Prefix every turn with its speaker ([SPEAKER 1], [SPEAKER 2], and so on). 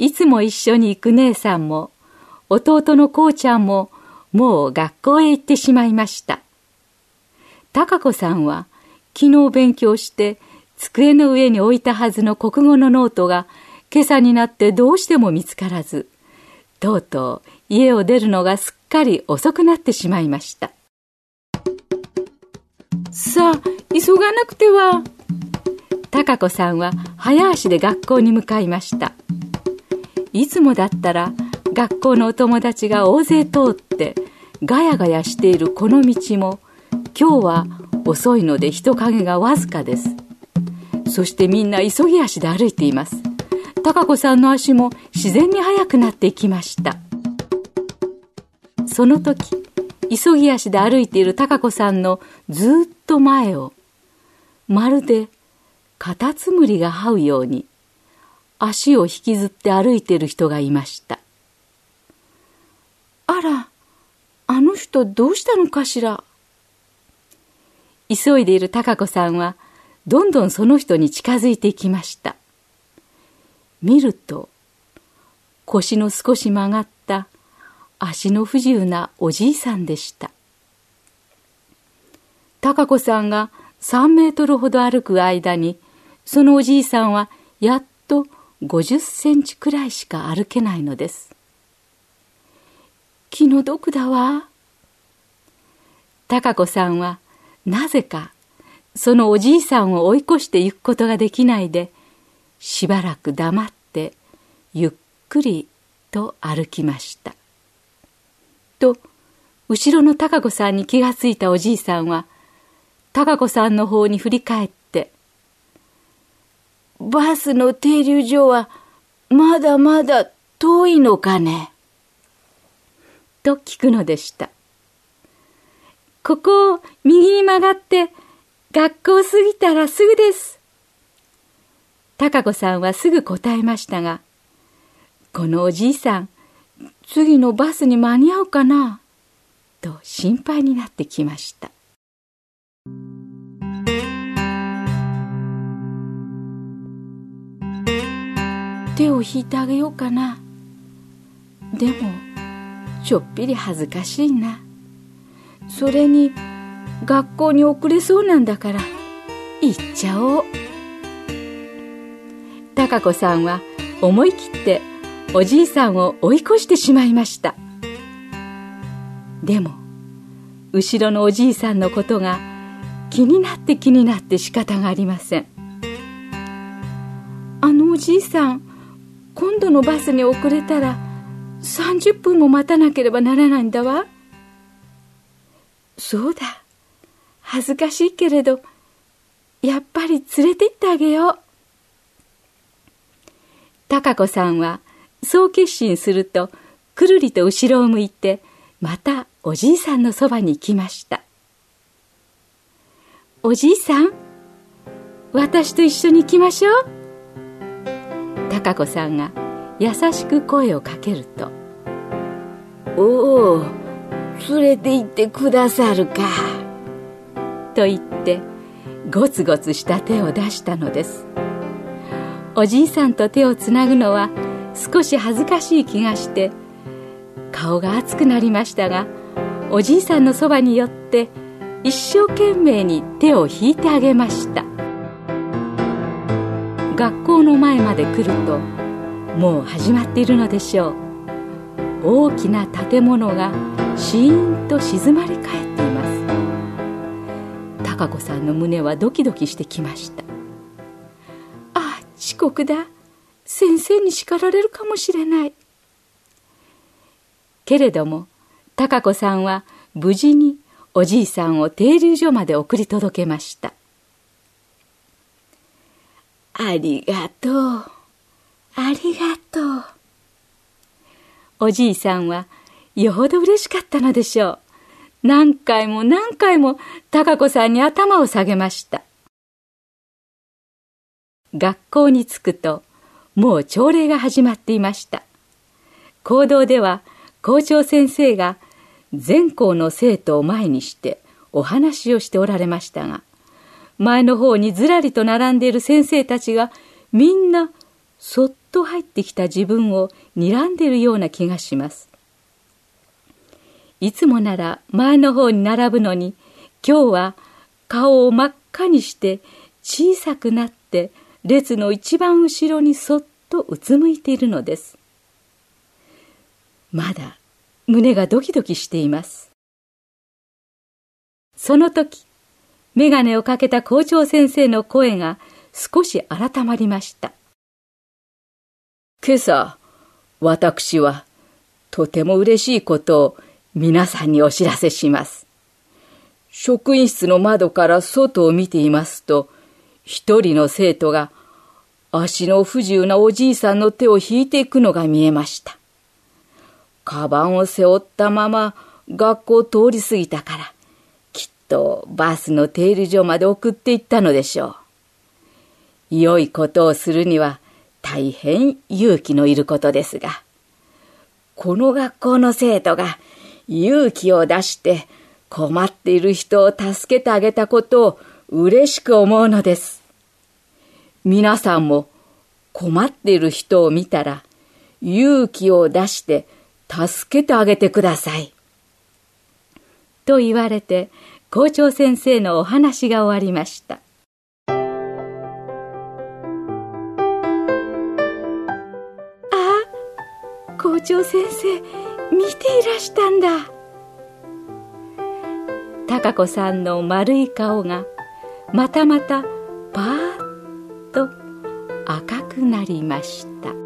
[SPEAKER 1] いつも一緒に行く姉さんも弟のこうちゃんももう学校へ行ってしまいました。貴子さんは昨日勉強して机の上に置いたはずの国語のノートが今朝になってどうしても見つからずとうとう家を出るのがすっかり遅くなってしまいました。さあ急がなくては。貴子さんは早足で学校に向かいました。いつもだったら学校のお友達が大勢通ってガヤガヤしているこの道も今日は遅いので人影がわずかです。そしてみんな急ぎ足で歩いています。貴子さんの足も自然に速くなっていきました。その時急ぎ足で歩いている貴子さんのずっと前をまるでカタツムリが這うように足を引きずって歩いてる人がいました。あらあの人どうしたのかしら？急いでいる貴子さんはどんどんその人に近づいていきました。見ると腰の少し曲がった足の不自由なおじいさんでした。貴子さんが3メートルほど歩く間にそのおじいさんはやっと50センチくらいしか歩けないのです。気の毒だわ。貴子さんはなぜかそのおじいさんを追い越して行くことができないでしばらく黙ってゆっくりと歩きました。と後ろの貴子さんに気がついたおじいさんは貴子さんの方に振り返って「バスの停留所はまだまだ遠いのかね?」と聞くのでしたここを右に曲がって学校過ぎたらすぐです。高子さんはすぐ答えましたが、このおじいさん、次のバスに間に合うかな？と心配になってきました。手を引いてあげようかな。でも、ちょっぴり恥ずかしいな。それに学校に遅れそうなんだから行っちゃおう貴子さんは思い切っておじいさんを追い越してしまいましたでも後ろのおじいさんのことが気になって気になって仕方がありませんあのおじいさん今度のバスに遅れたら30分も待たなければならないんだわそうだ。恥ずかしいけれど、やっぱり連れて行ってあげよう。貴子さんは、そう決心すると、くるりと後ろを向いて、またおじいさんのそばに行きました。おじいさん、私と一緒に行きましょう。貴子さんが優しく声をかけると、
[SPEAKER 2] おお、連れて行ってくださるか。
[SPEAKER 1] と言ってゴツゴツした手を出したのですおじいさんと手をつなぐのは少し恥ずかしい気がして顔が熱くなりましたがおじいさんのそばに寄って一生懸命に手を引いてあげました学校の前まで来るともう始まっているのでしょう。大きな建物がシーンと静まり返っています。貴子さんの胸はドキドキしてきました。ああ遅刻だ。先生に叱られるかもしれない。けれども貴子さんは無事におじいさんを停留所まで送り届けました。
[SPEAKER 2] ありがとう
[SPEAKER 1] ありがとう。おじいさんはよほど嬉しかったのでしょう。何回も何回も高子さんに頭を下げました。学校に着くともう朝礼が始まっていました。講堂では校長先生が全校の生徒を前にしてお話をしておられましたが、前の方にずらりと並んでいる先生たちがみんなそっと入ってきた自分を睨んでいるような気がします。いつもなら前の方に並ぶのに、今日は顔を真っ赤にして小さくなって列の一番後ろにそっとうつむいているのです。まだ胸がドキドキしています。その時、眼鏡をかけた校長先生の声が少し改まりました。
[SPEAKER 2] 今朝、私はとても嬉しいことを皆さんにお知らせします。職員室の窓から外を見ていますと、一人の生徒が足の不自由なおじいさんの手を引いていくのが見えました。カバンを背負ったまま学校を通り過ぎたから、とバスの停留所まで送っていったのでしょう。良いことをするには大変勇気のいることですが、この学校の生徒が勇気を出して困っている人を助けてあげたことを嬉しく思うのです。皆さんも困っている人を見たら勇気を出して助けてあげてください。
[SPEAKER 1] と言われて校長先生のお話が終わりました。あ校長先生見ていらしたんだ貴子さんの丸い顔がまたまたパーッと赤くなりました